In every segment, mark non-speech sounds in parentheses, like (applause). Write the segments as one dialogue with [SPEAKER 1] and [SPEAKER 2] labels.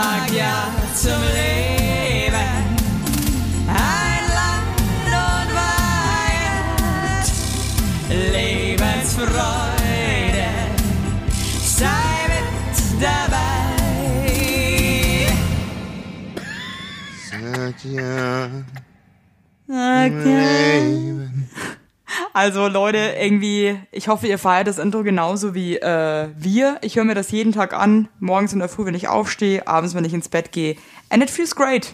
[SPEAKER 1] sag ja zum Leben. Ein Land und Weihend, Lebensfreude, sei mit dabei.
[SPEAKER 2] Sag ja.
[SPEAKER 3] Also Leute, irgendwie, ich hoffe, ihr feiert das Intro genauso wie äh, wir. Ich höre mir das jeden Tag an, morgens in der Früh, wenn ich aufstehe, abends, wenn ich ins Bett gehe. And it feels great.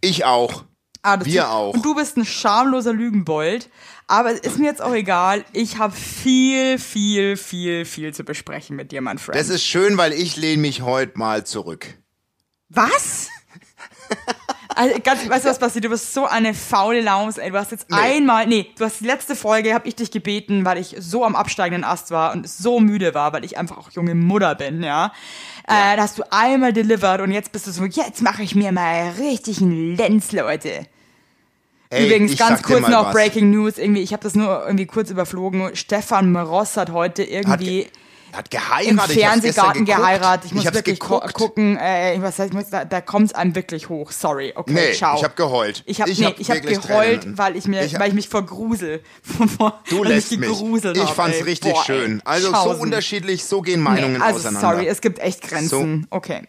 [SPEAKER 2] Ich auch.
[SPEAKER 3] Ah, das
[SPEAKER 2] Wir
[SPEAKER 3] tut-
[SPEAKER 2] auch.
[SPEAKER 3] Und du bist ein schamloser Lügenbold. Aber es ist mir jetzt auch egal. Ich habe viel, viel, viel, viel zu besprechen mit dir, mein Freund.
[SPEAKER 2] Das ist schön, weil ich lehne mich heute mal zurück.
[SPEAKER 3] Was? (laughs) Also, ganz, weißt du, was passiert? Du bist so eine faule Laus, ey. Du hast jetzt
[SPEAKER 2] Nee.
[SPEAKER 3] einmal, nee, du hast die letzte Folge, habe ich dich gebeten, weil ich so am absteigenden Ast war und so müde war, weil ich einfach auch junge Mutter bin, ja. Äh, da hast du einmal delivered und jetzt bist du so, jetzt mache ich mir mal richtig einen Lenz, Leute.
[SPEAKER 2] Ey,
[SPEAKER 3] Übrigens, ganz kurz noch
[SPEAKER 2] was.
[SPEAKER 3] Breaking News, irgendwie, ich habe das nur irgendwie kurz überflogen. Stefan Meross hat heute irgendwie
[SPEAKER 2] Hat geheiratet.
[SPEAKER 3] im
[SPEAKER 2] ich
[SPEAKER 3] Fernsehgarten
[SPEAKER 2] geguckt.
[SPEAKER 3] geheiratet. Ich muss
[SPEAKER 2] hab's
[SPEAKER 3] wirklich gu
[SPEAKER 2] geguckt.
[SPEAKER 3] gucken, äh, was heißt, ich muss, da, da kommt's einem wirklich hoch. Sorry, okay,
[SPEAKER 2] Nee,
[SPEAKER 3] ciao.
[SPEAKER 2] ich hab geheult.
[SPEAKER 3] Ich habe
[SPEAKER 2] Ich
[SPEAKER 3] nee,
[SPEAKER 2] hab
[SPEAKER 3] ich hab geheult,
[SPEAKER 2] Tränen.
[SPEAKER 3] weil ich mir,
[SPEAKER 2] Ich
[SPEAKER 3] weil ich mich vergrusel. (laughs)
[SPEAKER 2] Du
[SPEAKER 3] weil
[SPEAKER 2] lässt
[SPEAKER 3] ich
[SPEAKER 2] mich.
[SPEAKER 3] gegruselt
[SPEAKER 2] Ich
[SPEAKER 3] hab,
[SPEAKER 2] fand's
[SPEAKER 3] ey.
[SPEAKER 2] richtig
[SPEAKER 3] Boah,
[SPEAKER 2] schön. Also so
[SPEAKER 3] Schausen.
[SPEAKER 2] unterschiedlich, so gehen Meinungen
[SPEAKER 3] Nee, also
[SPEAKER 2] auseinander.
[SPEAKER 3] sorry, es gibt echt Grenzen. Okay.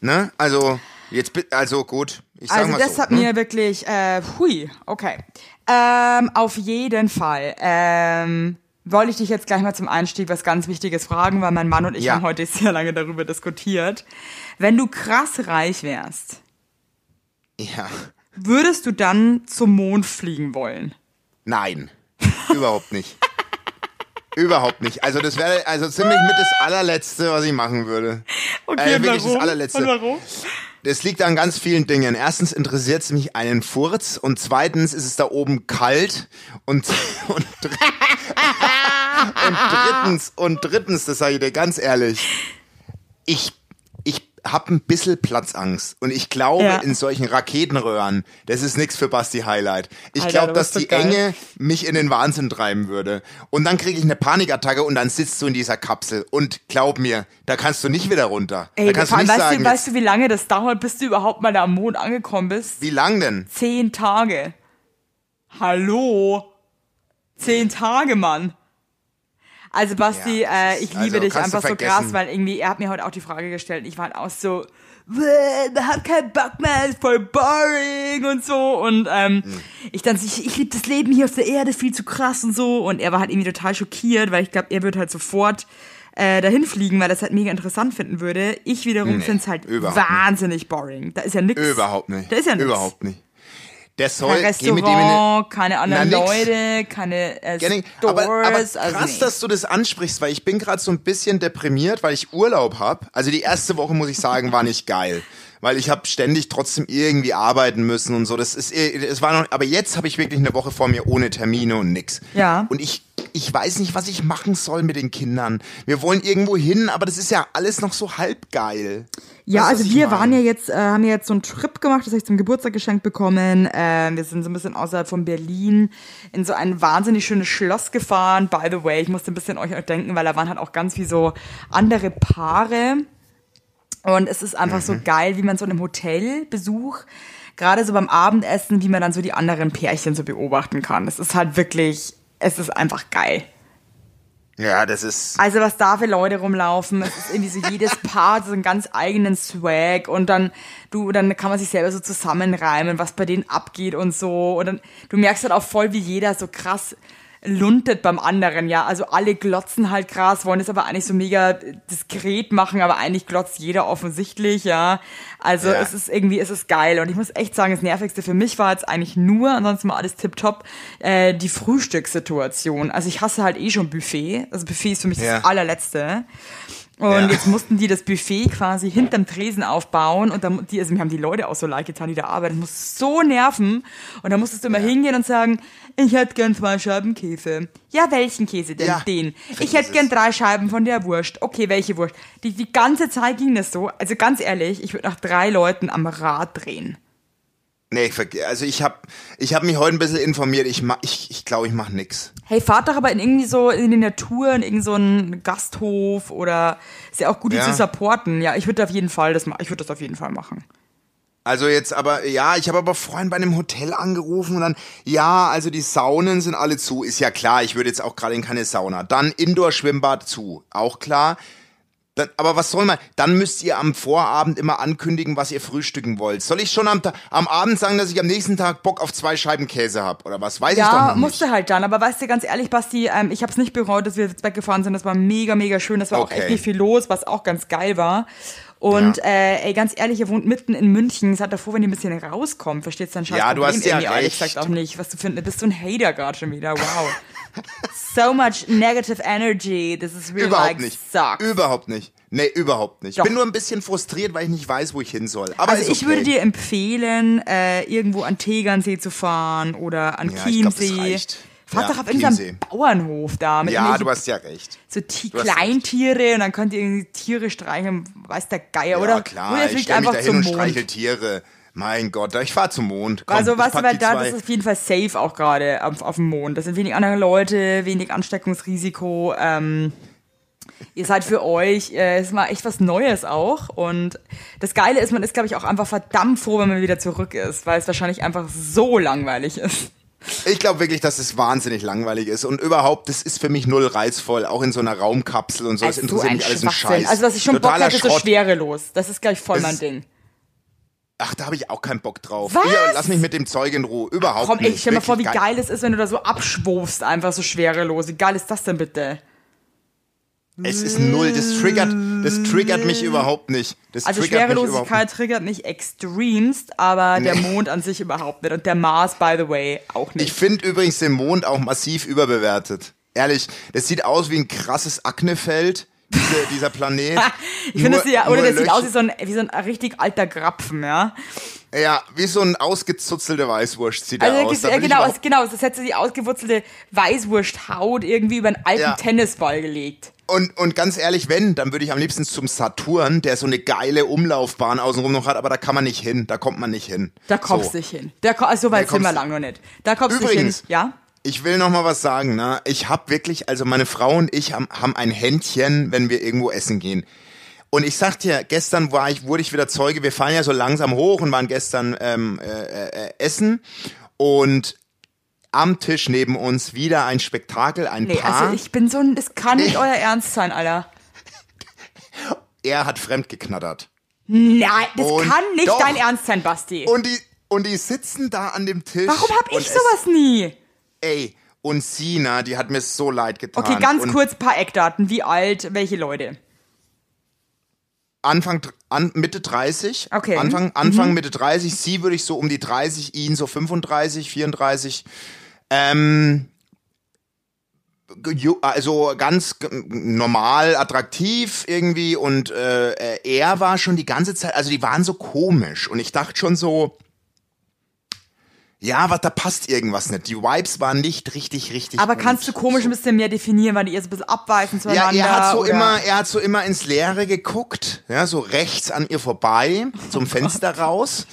[SPEAKER 2] ne? Also jetzt also gut. Ich sag
[SPEAKER 3] Also
[SPEAKER 2] mal
[SPEAKER 3] das
[SPEAKER 2] so.
[SPEAKER 3] hat
[SPEAKER 2] ne?
[SPEAKER 3] mir wirklich, äh, hui, okay. Ähm, auf jeden Fall. Ähm, wollte ich dich jetzt gleich mal zum Einstieg was ganz Wichtiges fragen, weil mein Mann und ich
[SPEAKER 2] Ja.
[SPEAKER 3] haben heute sehr lange darüber diskutiert. Wenn du krass reich wärst,
[SPEAKER 2] Ja.
[SPEAKER 3] würdest du dann zum Mond fliegen wollen?
[SPEAKER 2] Nein. Überhaupt nicht. Überhaupt nicht. Also das wäre also ziemlich mit das allerletzte, was ich machen würde.
[SPEAKER 3] Okay,
[SPEAKER 2] Äh, wirklich das allerletzte.
[SPEAKER 3] Und warum?
[SPEAKER 2] Das liegt an ganz vielen Dingen. Erstens interessiert es mich einen Furz und zweitens ist es da oben kalt und (laughs) und, und drittens und drittens, das sage ich dir ganz ehrlich, ich ich hab ein bisschen Platzangst und ich glaube
[SPEAKER 3] Ja.
[SPEAKER 2] in solchen Raketenröhren, das ist nichts für Basti Highlight. Ich glaube, dass die
[SPEAKER 3] geil.
[SPEAKER 2] Enge mich in den Wahnsinn treiben würde und dann kriege ich eine Panikattacke und dann sitzt du in dieser Kapsel und glaub mir, da kannst du nicht wieder runter.
[SPEAKER 3] Ey,
[SPEAKER 2] da kannst du nicht
[SPEAKER 3] weißt,
[SPEAKER 2] sagen,
[SPEAKER 3] du, weißt du, wie lange das dauert, bis du überhaupt mal da am Mond angekommen bist?
[SPEAKER 2] Wie lang denn?
[SPEAKER 3] Zehn Tage. Hallo? Zehn Tage, Mann. Also Basti,
[SPEAKER 2] Ja,
[SPEAKER 3] äh, ich liebe
[SPEAKER 2] also
[SPEAKER 3] dich einfach so krass, weil irgendwie, er hat mir heute auch die Frage gestellt, ich war halt auch so, "Bäh, ich hab keinen Bock mehr, ist voll boring und so und ähm,
[SPEAKER 2] Hm.
[SPEAKER 3] ich dann ich, ich liebe das Leben hier auf der Erde viel zu krass und so und er war halt irgendwie total schockiert, weil ich glaube, er wird halt sofort äh, dahin fliegen, weil er das halt mega interessant finden würde. Ich wiederum
[SPEAKER 2] Nee,
[SPEAKER 3] find's halt
[SPEAKER 2] überhaupt nicht.
[SPEAKER 3] wahnsinnig boring. Da ist ja nix.
[SPEAKER 2] Überhaupt nicht.
[SPEAKER 3] Da ist ja nix.
[SPEAKER 2] Überhaupt nicht. Der soll
[SPEAKER 3] Kein
[SPEAKER 2] geh mit dem in eine-
[SPEAKER 3] Restaurant, keine anderen
[SPEAKER 2] Na.
[SPEAKER 3] Leute, keine äh, Stores.
[SPEAKER 2] aber, aber
[SPEAKER 3] also
[SPEAKER 2] krass,
[SPEAKER 3] nee.
[SPEAKER 2] dass du das ansprichst, weil ich bin gerade so ein bisschen deprimiert, weil ich Urlaub hab. Also die erste Woche, muss ich sagen, war nicht geil. Weil ich habe ständig trotzdem irgendwie arbeiten müssen und so. Das ist, es war noch, aber jetzt habe ich wirklich eine Woche vor mir ohne Termine und nix.
[SPEAKER 3] Ja.
[SPEAKER 2] Und ich, ich weiß nicht, was ich machen soll mit den Kindern. Wir wollen irgendwo hin, aber das ist ja alles noch so halb geil.
[SPEAKER 3] Ja,
[SPEAKER 2] Weißt
[SPEAKER 3] also wir waren ja jetzt, äh, haben ja jetzt so einen Trip gemacht, das habe ich zum Geburtstag geschenkt bekommen. Äh, wir sind so ein bisschen außerhalb von Berlin in so ein wahnsinnig schönes Schloss gefahren. By the way, ich musste ein bisschen euch denken, weil da waren halt auch ganz wie so andere Paare. Und es ist einfach
[SPEAKER 2] Mhm.
[SPEAKER 3] so geil, wie man so in einem Hotelbesuch, gerade so beim Abendessen, wie man dann so die anderen Pärchen so beobachten kann. Es ist halt wirklich, es ist einfach geil.
[SPEAKER 2] Ja, das ist.
[SPEAKER 3] Also was da für Leute rumlaufen, es ist irgendwie so jedes Paar so einen ganz eigenen Swag und dann du dann kann man sich selber so zusammenreimen, was bei denen abgeht und so und dann du merkst halt auch voll wie jeder so krass luntet beim anderen, ja. Also alle glotzen halt krass, wollen es aber eigentlich so mega diskret machen, aber eigentlich glotzt jeder offensichtlich, ja. Also
[SPEAKER 2] Ja.
[SPEAKER 3] es ist irgendwie, es ist geil. Und ich muss echt sagen, das Nervigste für mich war jetzt eigentlich nur, ansonsten war alles tipptopp, äh, die Frühstückssituation. Also ich hasse halt eh schon Buffet. Also Buffet ist für mich
[SPEAKER 2] Ja.
[SPEAKER 3] das allerletzte. Und
[SPEAKER 2] Ja.
[SPEAKER 3] jetzt mussten die das Buffet quasi hinterm Tresen aufbauen und dann, die, also mir haben die Leute auch so leid getan, die da arbeiten. Das muss so nerven. Und dann musstest du immer hingehen und sagen, ich hätte gern zwei Scheiben Käse. Ja, welchen Käse denn?
[SPEAKER 2] Ja,
[SPEAKER 3] Den. Ich hätte gern drei Scheiben von der Wurst. Okay, welche Wurst? Die, die ganze Zeit ging das so. Also ganz ehrlich, ich würde nach drei Leuten am Rad drehen.
[SPEAKER 2] Nee, ich also ich habe ich hab mich heute ein bisschen informiert. Ich ma, ich, ich glaube, ich mache nix.
[SPEAKER 3] Hey, fahrt doch aber in irgendwie so in die Natur, in irgend so einen Gasthof oder ist ja auch gut, die
[SPEAKER 2] Ja.
[SPEAKER 3] zu supporten. Ja, ich würde auf jeden Fall das ich würde das auf jeden Fall machen.
[SPEAKER 2] Also jetzt aber, ja, ich habe aber vorhin bei einem Hotel angerufen und dann, ja, also die Saunen sind alle zu. Ist ja klar, ich würde jetzt auch gerade in keine Sauna. Dann Indoor-Schwimmbad zu, auch klar. Dann, aber was soll man? Dann müsst ihr am Vorabend immer ankündigen, was ihr frühstücken wollt. Soll ich schon am, am Abend sagen, dass ich am nächsten Tag Bock auf zwei Scheiben Käse habe? Oder was? Weiß ich doch
[SPEAKER 3] Ja,
[SPEAKER 2] noch
[SPEAKER 3] musste
[SPEAKER 2] nicht.
[SPEAKER 3] halt dann. Aber weißt du, ganz ehrlich, Basti, ähm, ich habe es nicht bereut, dass wir jetzt weggefahren sind. Das war mega, mega schön. Das war auch
[SPEAKER 2] Okay.
[SPEAKER 3] echt nicht viel los, was auch ganz geil war. Und
[SPEAKER 2] Ja.
[SPEAKER 3] äh, ey, ganz ehrlich, ihr wohnt mitten in München. Seid davor, wenn ihr ein bisschen rauskommt. Versteht's dann scheiß
[SPEAKER 2] Ja, du
[SPEAKER 3] Problem
[SPEAKER 2] hast ja
[SPEAKER 3] ehrlich
[SPEAKER 2] recht.
[SPEAKER 3] gesagt auch nicht. Was du findest, bist du ein Hater gerade schon wieder. Wow. (laughs) so much negative energy. This is really
[SPEAKER 2] Überhaupt
[SPEAKER 3] like
[SPEAKER 2] nicht.
[SPEAKER 3] sucks.
[SPEAKER 2] Überhaupt nicht. Nee, überhaupt nicht.
[SPEAKER 3] Doch.
[SPEAKER 2] Bin nur ein bisschen frustriert, weil ich nicht weiß, wo ich hin soll. Aber
[SPEAKER 3] Also ich
[SPEAKER 2] okay.
[SPEAKER 3] würde dir empfehlen, äh, irgendwo an Tegernsee zu fahren oder an
[SPEAKER 2] Ja, ich glaub, das
[SPEAKER 3] Chiemsee.
[SPEAKER 2] reicht.
[SPEAKER 3] Fahrt
[SPEAKER 2] Ja,
[SPEAKER 3] doch auf irgendeinem
[SPEAKER 2] Chiemsee.
[SPEAKER 3] Bauernhof da. Mit
[SPEAKER 2] Ja, du hast ja recht.
[SPEAKER 3] so
[SPEAKER 2] Du hast
[SPEAKER 3] Kleintiere und dann könnt ihr irgendwie Tiere streicheln, weiß der Geier,
[SPEAKER 2] Ja,
[SPEAKER 3] oder?
[SPEAKER 2] klar,
[SPEAKER 3] oder
[SPEAKER 2] ich stelle mich
[SPEAKER 3] einfach
[SPEAKER 2] da hin
[SPEAKER 3] zum
[SPEAKER 2] und streichel Tiere. Mein Gott, ich fahr zum Mond. Komm,
[SPEAKER 3] Also
[SPEAKER 2] ich
[SPEAKER 3] was
[SPEAKER 2] die
[SPEAKER 3] da, das ist auf jeden Fall safe auch gerade auf, auf dem Mond. Das sind wenig andere Leute, wenig Ansteckungsrisiko. Ähm, ihr seid für euch, äh, ist mal echt was Neues auch. Und das Geile ist, man ist, glaube ich, auch einfach verdammt froh, wenn man wieder zurück ist, weil es wahrscheinlich einfach so langweilig ist.
[SPEAKER 2] Ich glaube wirklich, dass es wahnsinnig langweilig ist und überhaupt, das ist für mich null reizvoll, auch in so einer Raumkapsel und so. Das
[SPEAKER 3] Also so
[SPEAKER 2] interessiert mich alles ein. Scheiß.
[SPEAKER 3] Also was ich schon Bock
[SPEAKER 2] Totaler
[SPEAKER 3] hatte, so
[SPEAKER 2] Schrott.
[SPEAKER 3] schwerelos. Das ist gleich voll
[SPEAKER 2] Das
[SPEAKER 3] mein
[SPEAKER 2] ist-
[SPEAKER 3] Ding.
[SPEAKER 2] Ach, da habe ich auch keinen Bock drauf.
[SPEAKER 3] Was?
[SPEAKER 2] Hier, lass mich mit dem Zeug in Ruhe. Überhaupt
[SPEAKER 3] Komm,
[SPEAKER 2] nicht.
[SPEAKER 3] ey, stell mal vor, wie
[SPEAKER 2] Wirklich
[SPEAKER 3] geil es ist, wenn du da so abschwurfst, einfach so schwerelos. Wie geil ist das denn bitte?
[SPEAKER 2] Es ist null. Das triggert, das triggert mich überhaupt nicht. Das
[SPEAKER 3] Also Schwerelosigkeit triggert mich extremst, aber der
[SPEAKER 2] Nee.
[SPEAKER 3] Mond an sich überhaupt nicht. Und der Mars, by the way, auch
[SPEAKER 2] Ich
[SPEAKER 3] nicht.
[SPEAKER 2] finde übrigens den Mond auch massiv überbewertet. Ehrlich, das sieht aus wie ein krasses Aknefeld, diese, dieser Planet. (laughs)
[SPEAKER 3] Ich finde, das sieht ja, oder der sieht
[SPEAKER 2] Löcher-
[SPEAKER 3] aus wie so, ein, wie so ein richtig alter Grapfen, ja.
[SPEAKER 2] Ja, wie so ein ausgezuzzelter Weißwurst sieht
[SPEAKER 3] Also
[SPEAKER 2] er aus. Da
[SPEAKER 3] ja, genau, es, genau, das hätte die ausgewurzelte Weißwursthaut irgendwie über einen alten
[SPEAKER 2] Ja.
[SPEAKER 3] Tennisball gelegt.
[SPEAKER 2] Und, und ganz ehrlich, wenn, dann würde ich am liebsten zum Saturn, der so eine geile Umlaufbahn außenrum noch hat, aber da kann man nicht hin, da kommt man nicht hin.
[SPEAKER 3] Da kommst
[SPEAKER 2] so.
[SPEAKER 3] du nicht hin. Da, also so weit sind wir lang noch nicht. Da kommst du nicht hin. Ja?
[SPEAKER 2] Ich will noch mal was sagen, ne? Ich hab wirklich, also meine Frau und ich haben, haben ein Händchen, wenn wir irgendwo essen gehen. Und ich sag dir, gestern war ich, wurde ich wieder Zeuge, wir fahren ja so langsam hoch und waren gestern ähm, äh, äh, essen und am Tisch neben uns wieder ein Spektakel, ein
[SPEAKER 3] Nee,
[SPEAKER 2] Paar.
[SPEAKER 3] also ich bin so ein, das kann nicht euer Ernst sein, Alter.
[SPEAKER 2] er hat fremd geknattert.
[SPEAKER 3] Nein, das
[SPEAKER 2] Und
[SPEAKER 3] kann nicht
[SPEAKER 2] doch.
[SPEAKER 3] dein Ernst sein, Basti.
[SPEAKER 2] Und die, und die sitzen da an dem Tisch.
[SPEAKER 3] Warum hab ich sowas nie?
[SPEAKER 2] Ey, und Sina, die hat mir so leid getan.
[SPEAKER 3] Okay, ganz
[SPEAKER 2] und
[SPEAKER 3] kurz paar Eckdaten. Wie alt, welche Leute?
[SPEAKER 2] Anfang, an, Mitte 30.
[SPEAKER 3] Okay. Mhm.
[SPEAKER 2] Anfang, Anfang Mitte 30. Sie würde ich so um die 30, ihn so 35, 34. Ähm, also ganz normal, attraktiv irgendwie und äh, äh, er war schon die ganze Zeit, also die waren so komisch und ich dachte schon so, ja, was da passt irgendwas nicht. Die Vibes waren nicht richtig, richtig.
[SPEAKER 3] Aber
[SPEAKER 2] gut.
[SPEAKER 3] kannst du komisch ein bisschen mehr definieren, weil die eher so ein bisschen abweichen
[SPEAKER 2] Ja, er hat so
[SPEAKER 3] oder?
[SPEAKER 2] immer, er hat so immer ins Leere geguckt, ja, so rechts an ihr vorbei, zum (laughs) Fenster raus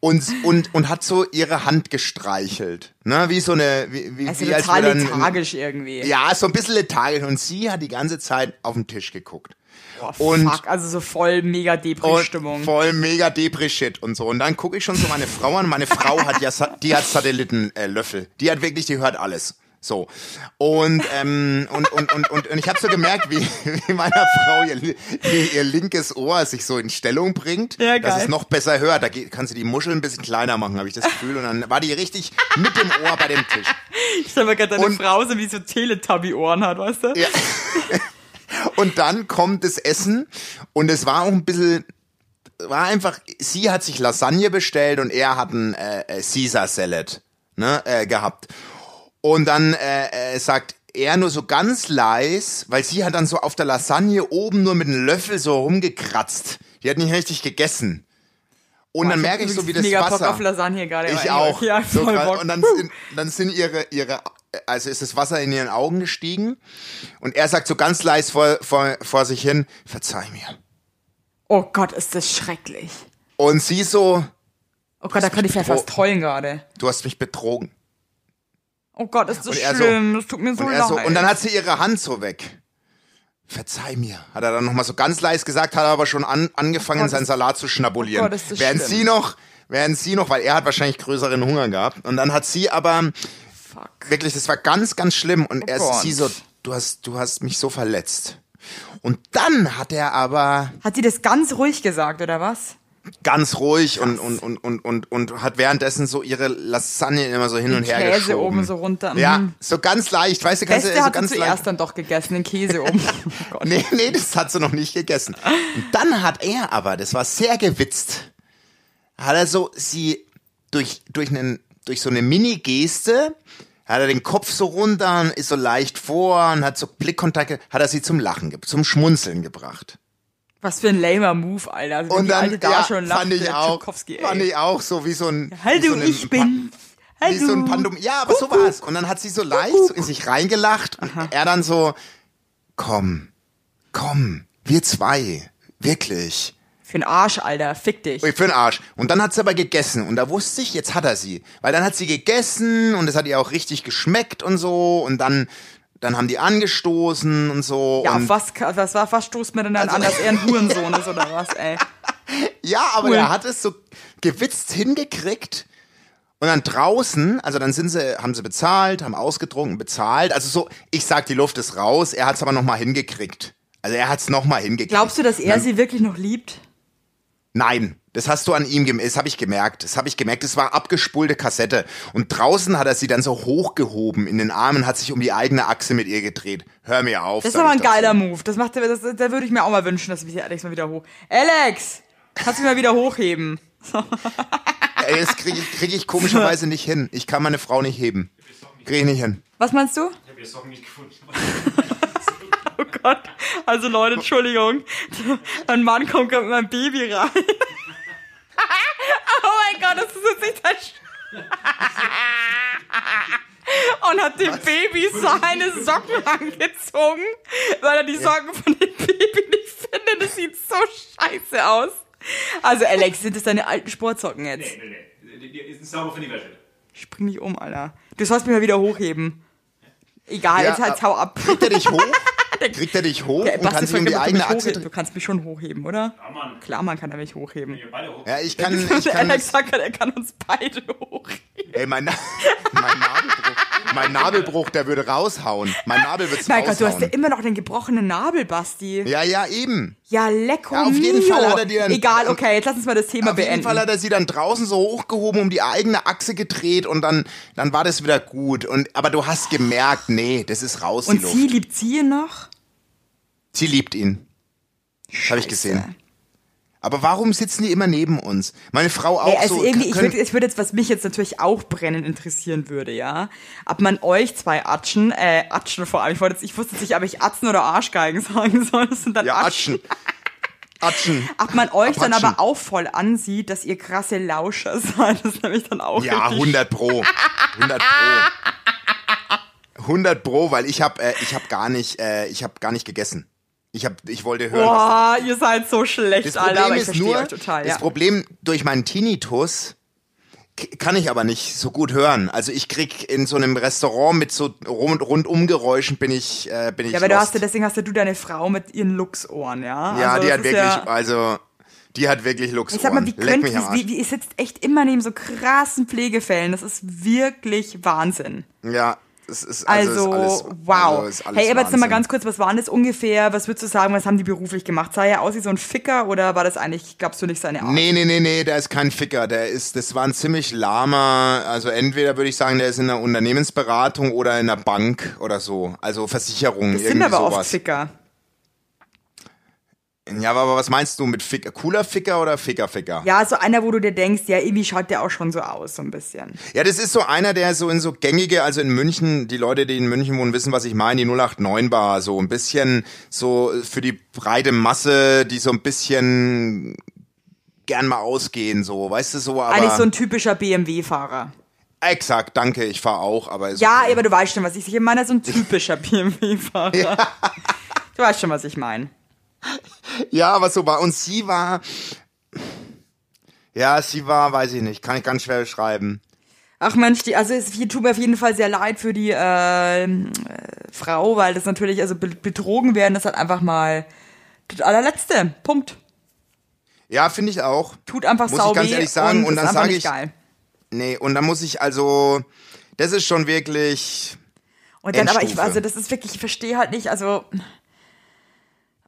[SPEAKER 2] und und und hat so ihre Hand gestreichelt, ne, wie so eine, wie, wie,
[SPEAKER 3] Also
[SPEAKER 2] wie als
[SPEAKER 3] total
[SPEAKER 2] würde ein-
[SPEAKER 3] lethargisch irgendwie.
[SPEAKER 2] Ja, so ein bisschen lethargisch und sie hat die ganze Zeit auf den Tisch geguckt.
[SPEAKER 3] Boah,
[SPEAKER 2] und-
[SPEAKER 3] fuck, also so voll mega Depri-Stimmung.
[SPEAKER 2] voll mega Depri-Shit und so. Und dann gucke ich schon so meine Frau an. Meine Frau hat ja, die hat Satellitenlöffel. Äh, die hat wirklich, die hört alles. So. Und, ähm, und, und, und, und, und ich habe so gemerkt, wie, wie meiner Frau ihr, wie ihr linkes Ohr sich so in Stellung bringt,
[SPEAKER 3] Ja,
[SPEAKER 2] dass
[SPEAKER 3] geil.
[SPEAKER 2] es noch besser hört. Da geht, kannst du die Muschel ein bisschen kleiner machen, habe ich das Gefühl. Und dann war die richtig mit dem Ohr bei dem Tisch.
[SPEAKER 3] Ich stell mir gerade deine
[SPEAKER 2] und-
[SPEAKER 3] Frau so wie so Teletubby-Ohren hat, weißt du?
[SPEAKER 2] Ja. (laughs) Und dann kommt das Essen und es war auch ein bisschen, war einfach, sie hat sich Lasagne bestellt und er hat ein äh, äh, Caesar Salad ne, äh, gehabt. Und dann äh, äh, sagt er nur so ganz leis, weil sie hat dann so auf der Lasagne oben nur mit einem Löffel so rumgekratzt. Die hat nicht richtig gegessen. Und dann
[SPEAKER 3] Boah,
[SPEAKER 2] merke ich so, wie das
[SPEAKER 3] mega
[SPEAKER 2] Wasser.
[SPEAKER 3] Bock auf Lasagne gerade.
[SPEAKER 2] Ich auch.
[SPEAKER 3] Ja,
[SPEAKER 2] so
[SPEAKER 3] voll
[SPEAKER 2] grad-
[SPEAKER 3] Bock.
[SPEAKER 2] und dann sind, dann sind ihre, ihre, also ist das Wasser in ihren Augen gestiegen und er sagt so ganz leis vor, vor, vor sich hin, verzeih mir.
[SPEAKER 3] oh Gott, ist das schrecklich.
[SPEAKER 2] Und sie so,
[SPEAKER 3] Oh Gott, da könnte ich ja fast heulen gerade.
[SPEAKER 2] Du hast mich betrogen.
[SPEAKER 3] Oh Gott, ist das
[SPEAKER 2] er so-
[SPEAKER 3] schlimm. das tut mir so
[SPEAKER 2] Und,
[SPEAKER 3] leid.
[SPEAKER 2] so, und dann hat sie ihre Hand so weg. Verzeih mir, hat er dann nochmal so ganz leise gesagt, hat er aber schon an, angefangen,
[SPEAKER 3] Oh Gott,
[SPEAKER 2] seinen Salat zu schnabulieren.
[SPEAKER 3] Oh Gott, ist das
[SPEAKER 2] während
[SPEAKER 3] schlimm.
[SPEAKER 2] sie noch, während sie noch, weil er hat wahrscheinlich größeren Hunger gehabt. Und dann hat sie aber,
[SPEAKER 3] Fuck.
[SPEAKER 2] wirklich, das war ganz, ganz schlimm. Und er
[SPEAKER 3] Oh Gott.
[SPEAKER 2] sie so, du hast, du hast mich so verletzt. Und dann hat er aber
[SPEAKER 3] Hat sie das ganz ruhig gesagt, oder was?
[SPEAKER 2] ganz ruhig und, und, und, und, und, und hat währenddessen so ihre Lasagne immer so hin und her
[SPEAKER 3] Käse
[SPEAKER 2] geschoben.
[SPEAKER 3] oben so runter.
[SPEAKER 2] Ja,
[SPEAKER 3] Mhm.
[SPEAKER 2] so ganz leicht, weißt du, kannst
[SPEAKER 3] Beste
[SPEAKER 2] du so
[SPEAKER 3] hat sie
[SPEAKER 2] ganz
[SPEAKER 3] zuerst
[SPEAKER 2] leicht.
[SPEAKER 3] dann doch gegessen, den Käse oben. (laughs) Oh.
[SPEAKER 2] Nee, nee, das hat sie noch nicht gegessen. Und dann hat er aber, das war sehr gewitzt, hat er so sie durch, durch, einen, durch so eine Mini-Geste, hat er den Kopf so runter ist so leicht vor und hat so Blickkontakte, hat er sie zum Lachen, zum Schmunzeln gebracht.
[SPEAKER 3] Was für ein lamer Move, Alter. Also,
[SPEAKER 2] Und dann,
[SPEAKER 3] da
[SPEAKER 2] ja,
[SPEAKER 3] schon lacht,
[SPEAKER 2] fand ich auch, fand ich auch so wie so ein, wie
[SPEAKER 3] Hallo,
[SPEAKER 2] so
[SPEAKER 3] ich bin.
[SPEAKER 2] Pa- wie so ein
[SPEAKER 3] Hallo.
[SPEAKER 2] Pandum. Ja, aber so war's. Und dann hat sie so leicht so in sich reingelacht und er dann so, komm, komm, wir zwei, wirklich.
[SPEAKER 3] Für den Arsch, Alter. Fick dich.
[SPEAKER 2] Für den Arsch. Und dann hat sie aber gegessen. Und da wusste ich, jetzt hat er sie. Weil dann hat sie gegessen und es hat ihr auch richtig geschmeckt und so. Und dann, dann haben die angestoßen und so.
[SPEAKER 3] Ja,
[SPEAKER 2] und
[SPEAKER 3] auf was, was, was, was stoßt mir denn dann
[SPEAKER 2] Also-
[SPEAKER 3] an, dass er ein Hurensohn ist, oder was, ey? (laughs)
[SPEAKER 2] Ja, aber
[SPEAKER 3] Cool.
[SPEAKER 2] er hat es so gewitzt hingekriegt. Und dann draußen, also dann sind sie, haben sie bezahlt, haben ausgetrunken, bezahlt. Also so, ich sag, die Luft ist raus, er hat es aber nochmal hingekriegt. Also er hat es nochmal hingekriegt.
[SPEAKER 3] Glaubst du, dass er sie wirklich noch liebt?
[SPEAKER 2] Nein, das hast du an ihm gemerkt, das habe ich gemerkt. Das habe ich gemerkt, das war abgespulte Kassette. Und draußen hat er sie dann so hochgehoben in den Armen, hat sich um die eigene Achse mit ihr gedreht. Hör mir auf.
[SPEAKER 3] Das ist aber ein
[SPEAKER 2] dazu.
[SPEAKER 3] geiler Move. Das macht, das, da würde ich mir auch mal wünschen, dass wir sie Alex mal wieder hoch. Alex! Kannst du mich mal wieder hochheben? (laughs)
[SPEAKER 2] Ey, das kriege ich, krieg ich komischerweise nicht hin. Ich kann meine Frau nicht heben. Kriege ich nicht hin.
[SPEAKER 3] Was meinst du?
[SPEAKER 4] Ich habe ihr Socken nicht gefunden. (laughs)
[SPEAKER 3] Oh Gott. Also Leute, Entschuldigung. Ein Mann kommt gerade mit meinem Baby rein. Oh mein Gott, das ist jetzt nicht das Sch- Und hat dem Baby seine Socken angezogen, weil er die Socken von dem Baby nicht findet. Das sieht so scheiße aus. Also Alex, sind das deine alten Sportsocken jetzt?
[SPEAKER 4] Nee, nee, nee. Die, sind sauber für die Wäsche.
[SPEAKER 3] Spring nicht um, Alter. Du sollst mich mal wieder hochheben. Egal,
[SPEAKER 2] Ja,
[SPEAKER 3] jetzt halt
[SPEAKER 2] ab-
[SPEAKER 3] hau ab.
[SPEAKER 2] Er dich hoch? (laughs) Kriegt er dich hoch
[SPEAKER 3] Der
[SPEAKER 2] und
[SPEAKER 3] Basti
[SPEAKER 2] kann sich um die eigene Achse?
[SPEAKER 3] Du kannst mich schon hochheben, oder?
[SPEAKER 4] Ja, Mann.
[SPEAKER 3] Klar, man kann er mich hochheben.
[SPEAKER 2] Ja, ich (laughs) kann, (laughs) ich
[SPEAKER 3] Der
[SPEAKER 2] kann
[SPEAKER 3] Alex sagt, er kann uns beide hochheben.
[SPEAKER 2] ey, mein, Na- mein Nabelbruch, mein Nabelbruch, der würde raushauen. Mein Nabel wird's
[SPEAKER 3] Mein Gott, du hast ja
[SPEAKER 2] raushauen.
[SPEAKER 3] immer noch den gebrochenen Nabel, Basti.
[SPEAKER 2] Ja, ja, eben.
[SPEAKER 3] Ja, lecko
[SPEAKER 2] Ja, auf jeden
[SPEAKER 3] mio.
[SPEAKER 2] Fall hat er dir dann-
[SPEAKER 3] Egal, okay, jetzt lass uns mal das Thema
[SPEAKER 2] Auf jeden
[SPEAKER 3] beenden.
[SPEAKER 2] Fall hat er sie dann draußen so hochgehoben, um die eigene Achse gedreht und dann, dann war das wieder gut. Und, aber du hast gemerkt, nee, das ist raus,
[SPEAKER 3] Und sie liebt sie ihn noch?
[SPEAKER 2] Sie liebt ihn. Habe ich gesehen. Aber warum sitzen die immer neben uns? Meine Frau auch
[SPEAKER 3] Ey, also
[SPEAKER 2] so.
[SPEAKER 3] irgendwie, ich würde, ich würde jetzt, was mich jetzt natürlich auch brennend interessieren würde, ja, ob man euch zwei Atschen, äh, Atschen vor allem, ich wollte jetzt, ich wusste jetzt nicht, ob ich Atzen oder Arschgeigen (laughs) sagen soll, das sind dann
[SPEAKER 2] ja,
[SPEAKER 3] Atschen.
[SPEAKER 2] Atschen. Atschen.
[SPEAKER 3] Ob man euch dann
[SPEAKER 2] Apatschen.
[SPEAKER 3] aber auch voll ansieht, dass ihr krasse Lauscher (laughs) seid, das ist nämlich dann auch
[SPEAKER 2] Ja,
[SPEAKER 3] richtig
[SPEAKER 2] 100 pro. (laughs) 100 pro. 100 pro, weil ich habe äh, ich hab gar nicht äh, ich habe gar nicht gegessen. Ich hab ich wollte hören.
[SPEAKER 3] Boah, ihr seid so schlecht,
[SPEAKER 2] das
[SPEAKER 3] Alter, aber ich
[SPEAKER 2] ist nur
[SPEAKER 3] euch total,
[SPEAKER 2] das
[SPEAKER 3] ja.
[SPEAKER 2] Problem durch meinen Tinnitus kann ich aber nicht so gut hören. Also ich krieg in so einem Restaurant mit so rund, Rundumgeräuschen bin ich äh, bin ich
[SPEAKER 3] Ja, aber du
[SPEAKER 2] lost.
[SPEAKER 3] hast ja, deswegen hast ja du deine Frau mit ihren Luchsohren, ja?
[SPEAKER 2] Ja,
[SPEAKER 3] Also
[SPEAKER 2] die
[SPEAKER 3] das
[SPEAKER 2] hat wirklich,
[SPEAKER 3] Ja,
[SPEAKER 2] also, die hat wirklich Luchsohren.
[SPEAKER 3] ich sag mal, wie könnt wie, wie, ihr sitzt echt immer neben so krassen Pflegefällen. Das ist wirklich Wahnsinn.
[SPEAKER 2] Ja, es ist, also,
[SPEAKER 3] Also,
[SPEAKER 2] ist alles,
[SPEAKER 3] wow.
[SPEAKER 2] Also ist alles
[SPEAKER 3] hey, aber jetzt noch mal
[SPEAKER 2] Wahnsinn.
[SPEAKER 3] ganz kurz, was waren das ungefähr? Was würdest du sagen, was haben die beruflich gemacht? Sah er aus wie so ein Ficker oder war das eigentlich, glaubst du, nicht seine Art?
[SPEAKER 2] Nee, nee, nee, nee, der ist kein Ficker. Der ist, das war ein ziemlich lahmer, also entweder würde ich sagen, der ist in einer Unternehmensberatung oder in einer Bank oder so. Also Versicherung,
[SPEAKER 3] das
[SPEAKER 2] irgendwie
[SPEAKER 3] sind aber oft
[SPEAKER 2] sowas.
[SPEAKER 3] Ficker.
[SPEAKER 2] Ja, aber was meinst du mit Ficker? Cooler Ficker oder Ficker-Ficker?
[SPEAKER 3] Ja, so einer, wo du dir denkst, ja, irgendwie schaut der auch schon so aus, so ein bisschen.
[SPEAKER 2] Ja, das ist so einer, der so in so gängige, also in München, die Leute, die in München wohnen, wissen, was ich meine, die 089 Bar, so ein bisschen so für die breite Masse, die so ein bisschen gern mal ausgehen, so, weißt du, so, aber.
[SPEAKER 3] Eigentlich so ein typischer BMW-Fahrer.
[SPEAKER 2] exakt, danke, ich fahr auch, aber ist
[SPEAKER 3] Ja,
[SPEAKER 2] okay.
[SPEAKER 3] aber du weißt schon, was ich, ich meine, so ein typischer (laughs) BMW-Fahrer. Du weißt schon, was ich meine.
[SPEAKER 2] Ja, aber so war. Und sie war. Ja, sie war, weiß ich nicht, kann ich ganz schwer beschreiben.
[SPEAKER 3] Ach Mensch, die, also es tut mir auf jeden Fall sehr leid für die äh, äh, Frau, weil das natürlich, also be betrogen werden, das hat einfach mal das allerletzte. Punkt.
[SPEAKER 2] Ja, finde ich auch.
[SPEAKER 3] Tut einfach
[SPEAKER 2] Muss
[SPEAKER 3] sau
[SPEAKER 2] ich ganz ehrlich sagen.
[SPEAKER 3] und,
[SPEAKER 2] Und, dann sage ich,
[SPEAKER 3] geil.
[SPEAKER 2] nee, und dann muss ich also, das ist schon wirklich,
[SPEAKER 3] Und dann, aber ich,
[SPEAKER 2] Endstufe.
[SPEAKER 3] also das ist wirklich, ich verstehe halt nicht, also,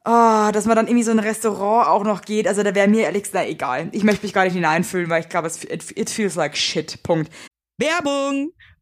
[SPEAKER 3] oh, dass man dann irgendwie so in ein Restaurant auch noch geht, also da wäre mir ehrlich gesagt egal. Ich möchte mich gar nicht hineinfühlen, weil ich glaube, it feels like shit. Punkt.
[SPEAKER 5] Werbung!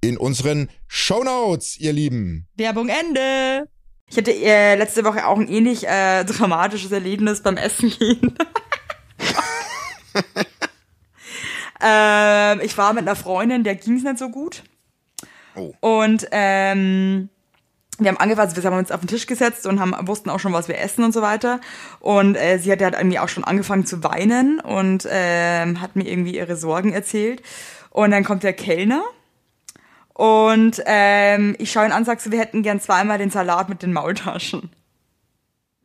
[SPEAKER 6] in unseren Shownotes, ihr Lieben.
[SPEAKER 5] Werbung Ende.
[SPEAKER 3] Ich hatte äh, letzte Woche auch ein ähnlich äh, dramatisches Erlebnis beim Essen gehen. (laughs) ähm, ich war mit einer Freundin, der ging's nicht so gut.
[SPEAKER 2] Oh.
[SPEAKER 3] Und ähm, wir haben angefangen, wir haben uns auf den Tisch gesetzt und haben, wussten auch schon, was wir essen und so weiter. Und äh, sie hat halt irgendwie auch schon angefangen zu weinen und ähm, hat mir irgendwie ihre Sorgen erzählt. Und dann kommt der Kellner und ähm, ich schaue ihn an, sag so, wir hätten gern zweimal den Salat mit den Maultaschen.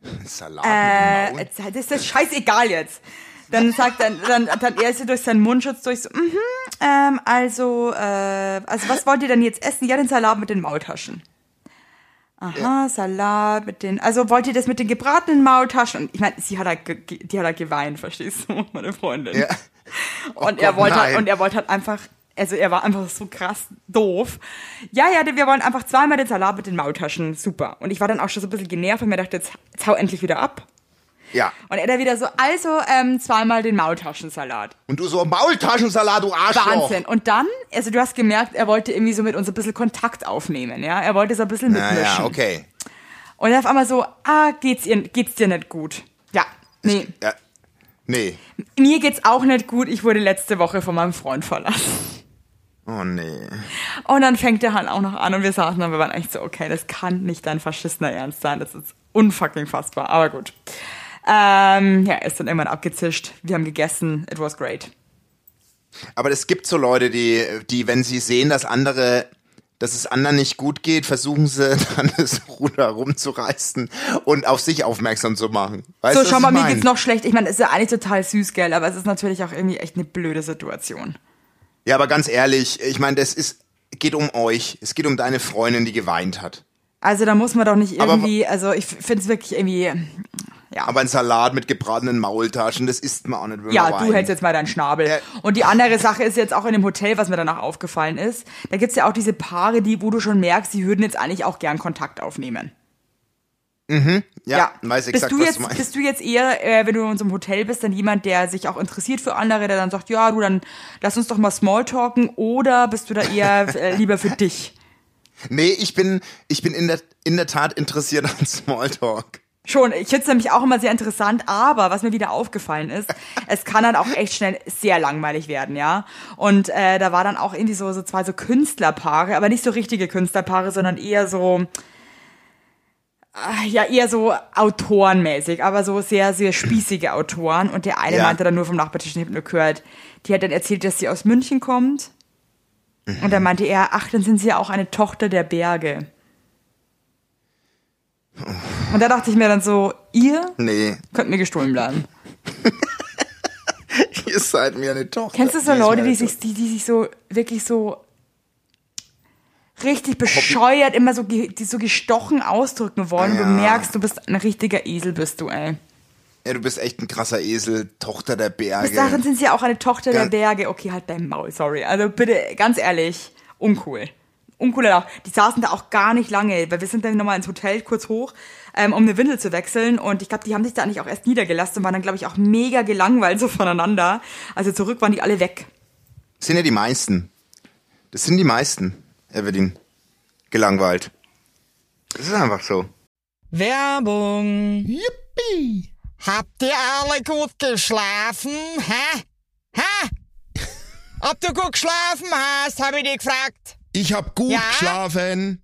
[SPEAKER 3] (laughs)
[SPEAKER 2] Salat
[SPEAKER 3] Äh,
[SPEAKER 2] mit dem Maul.
[SPEAKER 3] das ist das scheißegal jetzt. Dann sagt dann, dann, dann er sie durch seinen Mundschutz durch so, mhm, ähm, also, äh, also was wollt ihr denn jetzt essen? Ja, den Salat mit den Maultaschen. Aha, Salat mit den, also wollt ihr das mit den gebratenen Maultaschen? Und ich meine, sie hat halt, die hat halt geweint, verstehst du, (laughs) meine Freundin.
[SPEAKER 2] Ja.
[SPEAKER 3] Und
[SPEAKER 2] Oh
[SPEAKER 3] er
[SPEAKER 2] Gott,
[SPEAKER 3] wollte halt, und er wollte halt einfach, also er war einfach so krass doof. Ja, ja, wir wollen einfach zweimal den Salat mit den Maultaschen, super. Und ich war dann auch schon so ein bisschen genervt und mir dachte, jetzt, jetzt hau endlich wieder ab.
[SPEAKER 2] Ja.
[SPEAKER 3] Und er da wieder so, also ähm, zweimal den Maultaschensalat.
[SPEAKER 2] Und du so, Maultaschensalat, du Arschloch.
[SPEAKER 3] Wahnsinn. Und dann, also du hast gemerkt, er wollte irgendwie so mit uns ein bisschen Kontakt aufnehmen, ja. Er wollte so ein bisschen mitmischen.
[SPEAKER 2] Naja, okay.
[SPEAKER 3] Und er auf einmal so, ah, geht's, ihr, geht's dir nicht gut? Ja, nee.
[SPEAKER 2] Ja. Nee.
[SPEAKER 3] Mir geht's auch nicht gut. Ich wurde letzte Woche von meinem Freund verlassen.
[SPEAKER 2] Oh nee.
[SPEAKER 3] Und dann fängt er halt auch noch an und wir saßen und wir waren echt so, okay, das kann nicht dein verschissener Ernst sein. Das ist unfucking fassbar. Aber gut. Ähm, ja, er ist dann irgendwann abgezischt. Wir haben gegessen. It was great.
[SPEAKER 2] Aber es gibt so Leute, die, die, wenn sie sehen, dass andere, dass es anderen nicht gut geht, versuchen sie (laughs) dann das Ruder rumzureißen und auf sich aufmerksam zu machen. Weißt
[SPEAKER 3] So, schau mal, mir geht's noch schlecht. Ich meine, es ist ja eigentlich total süß, gell, aber es ist natürlich auch irgendwie echt eine blöde Situation.
[SPEAKER 2] Ja, aber ganz ehrlich, ich meine, das ist, geht um euch. Es geht um deine Freundin, die geweint hat.
[SPEAKER 3] Also da muss man doch nicht
[SPEAKER 2] Aber
[SPEAKER 3] irgendwie, also ich finde es wirklich irgendwie, ja.
[SPEAKER 2] Aber ein Salat mit gebratenen Maultaschen, das isst man auch nicht, wenn
[SPEAKER 3] Ja,
[SPEAKER 2] man
[SPEAKER 3] du hältst jetzt mal deinen Schnabel.
[SPEAKER 2] Ja.
[SPEAKER 3] Und die andere Sache ist jetzt auch in dem Hotel, was mir danach aufgefallen ist. Da gibt's ja auch diese Paare, die, wo du schon merkst, die würden jetzt eigentlich auch gern Kontakt aufnehmen.
[SPEAKER 2] Ja, weiß exakt,
[SPEAKER 3] bist du
[SPEAKER 2] was
[SPEAKER 3] jetzt,
[SPEAKER 2] du meinst.
[SPEAKER 3] Bist du jetzt eher, äh, wenn du in unserem Hotel bist, dann jemand, der sich auch interessiert für andere, der dann sagt, ja, du, dann lass uns doch mal Smalltalken, oder bist du da eher (laughs) äh, lieber für dich?
[SPEAKER 2] Nee, ich bin, ich bin in der, in der Tat interessiert an Smalltalk.
[SPEAKER 3] Schon, ich finde es nämlich auch immer sehr interessant, aber was mir wieder aufgefallen ist, (laughs) es kann dann auch echt schnell sehr langweilig werden, ja. Und äh, da war dann auch irgendwie so, so zwei so Künstlerpaare, aber nicht so richtige Künstlerpaare, sondern eher so, ja, eher so autorenmäßig, aber so sehr, sehr spießige Autoren. Und der eine
[SPEAKER 2] Ja.
[SPEAKER 3] meinte dann nur vom Nachbartisch, ich nur gehört, die hat dann erzählt, dass sie aus München kommt. Und dann meinte er, ach, dann sind sie ja auch eine Tochter der Berge. Und da dachte ich mir dann so, ihr
[SPEAKER 2] Nee,
[SPEAKER 3] könnt mir gestohlen bleiben. (laughs)
[SPEAKER 2] ihr seid mir eine Tochter.
[SPEAKER 3] Kennst du so Leute, die sich, die, die sich so wirklich so richtig bescheuert, immer so, die so gestochen ausdrücken wollen?
[SPEAKER 2] Ja.
[SPEAKER 3] Du merkst, du bist ein richtiger Esel, bist du, ey.
[SPEAKER 2] Ja, du bist echt ein krasser Esel, Tochter der Berge.
[SPEAKER 3] Bis dahin sind sie ja auch eine Tochter der
[SPEAKER 2] Ganz-
[SPEAKER 3] Berge. Okay, halt dein Maul, sorry. Also bitte, ganz ehrlich, uncool. Uncooler auch. Die saßen da auch gar nicht lange, weil wir sind dann nochmal ins Hotel kurz hoch, ähm, um eine Windel zu wechseln. Und ich glaube, die haben sich da eigentlich auch erst niedergelassen und waren dann, glaube ich, auch mega gelangweilt so voneinander. Also zurück waren die alle weg.
[SPEAKER 2] Das sind ja die meisten. Das sind die meisten, Evelyn. Gelangweilt. Das ist einfach so.
[SPEAKER 5] Werbung.
[SPEAKER 7] Yippie! Habt ihr alle gut geschlafen? Hä? Hä? (laughs) Ob du gut geschlafen hast, habe ich dich gefragt.
[SPEAKER 6] Ich hab gut
[SPEAKER 7] Ja?
[SPEAKER 6] geschlafen.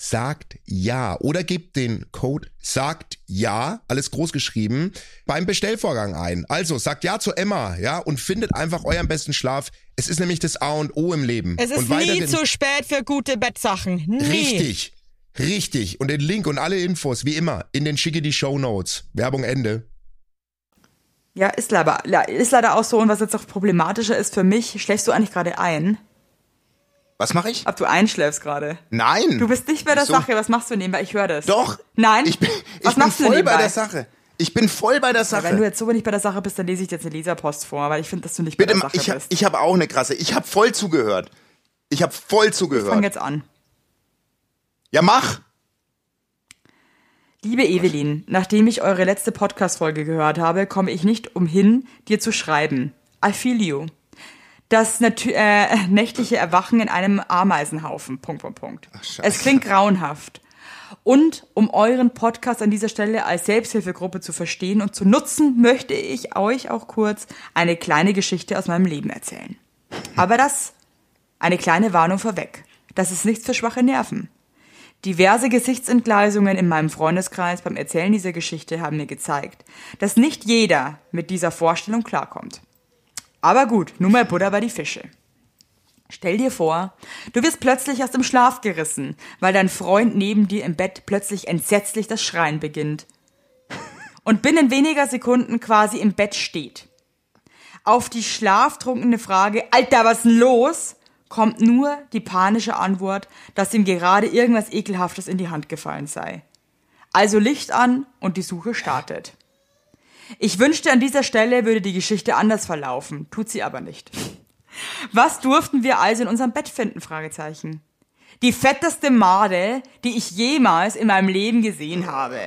[SPEAKER 6] sagt ja oder gebt den Code sagt ja, alles groß geschrieben, beim Bestellvorgang ein. Also sagt ja zu Emma, ja, und findet einfach euren besten Schlaf. Es ist nämlich das A und O im Leben.
[SPEAKER 5] Es ist
[SPEAKER 6] und
[SPEAKER 5] nie zu spät für gute Bettsachen. Nie.
[SPEAKER 6] Richtig. Richtig. Und den Link und alle Infos, wie immer, in den schicke die Show Notes. Werbung Ende.
[SPEAKER 3] Ja, ist leider, ist leider auch so. Und was jetzt auch problematischer ist für mich, schläfst du eigentlich gerade ein?
[SPEAKER 2] Was mache ich?
[SPEAKER 3] Ob du einschläfst gerade?
[SPEAKER 2] Nein.
[SPEAKER 3] Du bist nicht bei der
[SPEAKER 2] Wieso?
[SPEAKER 3] Sache. Was machst du nebenbei? Ich höre das.
[SPEAKER 2] Doch.
[SPEAKER 3] Nein?
[SPEAKER 2] Ich bin,
[SPEAKER 3] Was
[SPEAKER 2] ich bin
[SPEAKER 3] machst du
[SPEAKER 2] voll
[SPEAKER 3] nebenbei?
[SPEAKER 2] bei der Sache. Ich bin voll bei der
[SPEAKER 3] Ja, wenn du
[SPEAKER 2] Sache.
[SPEAKER 3] jetzt so nicht bei der Sache bist, dann lese ich dir jetzt eine Leserpost vor, weil ich finde, dass du nicht
[SPEAKER 2] Bitte,
[SPEAKER 3] bei der Sache
[SPEAKER 2] ich,
[SPEAKER 3] bist.
[SPEAKER 2] ich habe auch eine krasse. Ich habe voll zugehört. Ich habe voll
[SPEAKER 3] Fang
[SPEAKER 2] zugehört.
[SPEAKER 3] jetzt an.
[SPEAKER 2] Ja, mach.
[SPEAKER 3] Liebe Evelyn, nachdem ich eure letzte Podcast-Folge gehört habe, komme ich nicht umhin, dir zu schreiben. I feel you. Das äh, (laughs) nächtliche Erwachen in einem Ameisenhaufen. Punkt, Punkt, Punkt.
[SPEAKER 2] Scheiße.
[SPEAKER 3] es klingt grauenhaft. Und um euren Podcast an dieser Stelle als Selbsthilfegruppe zu verstehen und zu nutzen, möchte ich euch auch kurz eine kleine Geschichte aus meinem Leben erzählen. Aber das, eine kleine Warnung vorweg. Das ist nichts für schwache Nerven. Diverse Gesichtsentgleisungen in meinem Freundeskreis beim Erzählen dieser Geschichte haben mir gezeigt, dass nicht jeder mit dieser Vorstellung klarkommt. Aber gut, nun mal Butter bei die Fische. Stell dir vor, du wirst plötzlich aus dem Schlaf gerissen, weil dein Freund neben dir im Bett plötzlich entsetzlich das Schreien beginnt. Und binnen weniger Sekunden quasi im Bett steht. Auf die schlaftrunkene Frage, Alter, was ist denn los? kommt nur die panische Antwort, dass ihm gerade irgendwas Ekelhaftes in die Hand gefallen sei. Also Licht an und die Suche startet. Ich wünschte, an dieser Stelle würde die Geschichte anders verlaufen, tut sie aber nicht. Was durften wir also in unserem Bett finden? Fragezeichen. Die fetteste Made, die ich jemals in meinem Leben gesehen habe.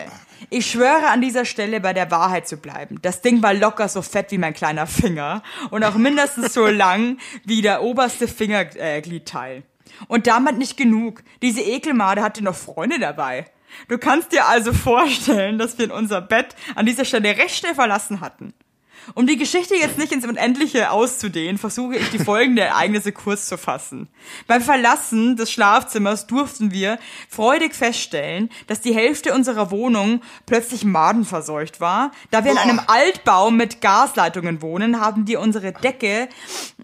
[SPEAKER 3] Ich schwöre an dieser Stelle bei der Wahrheit zu bleiben. Das Ding war locker so fett wie mein kleiner Finger und auch mindestens so (laughs) lang wie der oberste Fingergliedteil. Und damit nicht genug. Diese Ekelmade hatte noch Freunde dabei. Du kannst dir also vorstellen, dass wir in unser Bett an dieser Stelle recht schnell verlassen hatten. Um die Geschichte jetzt nicht ins Unendliche auszudehnen, versuche ich die folgenden Ereignisse kurz zu fassen. Beim Verlassen des Schlafzimmers durften wir freudig feststellen, dass die Hälfte unserer Wohnung plötzlich madenverseucht war. Da wir in einem Altbau mit Gasleitungen wohnen, haben wir unsere Decke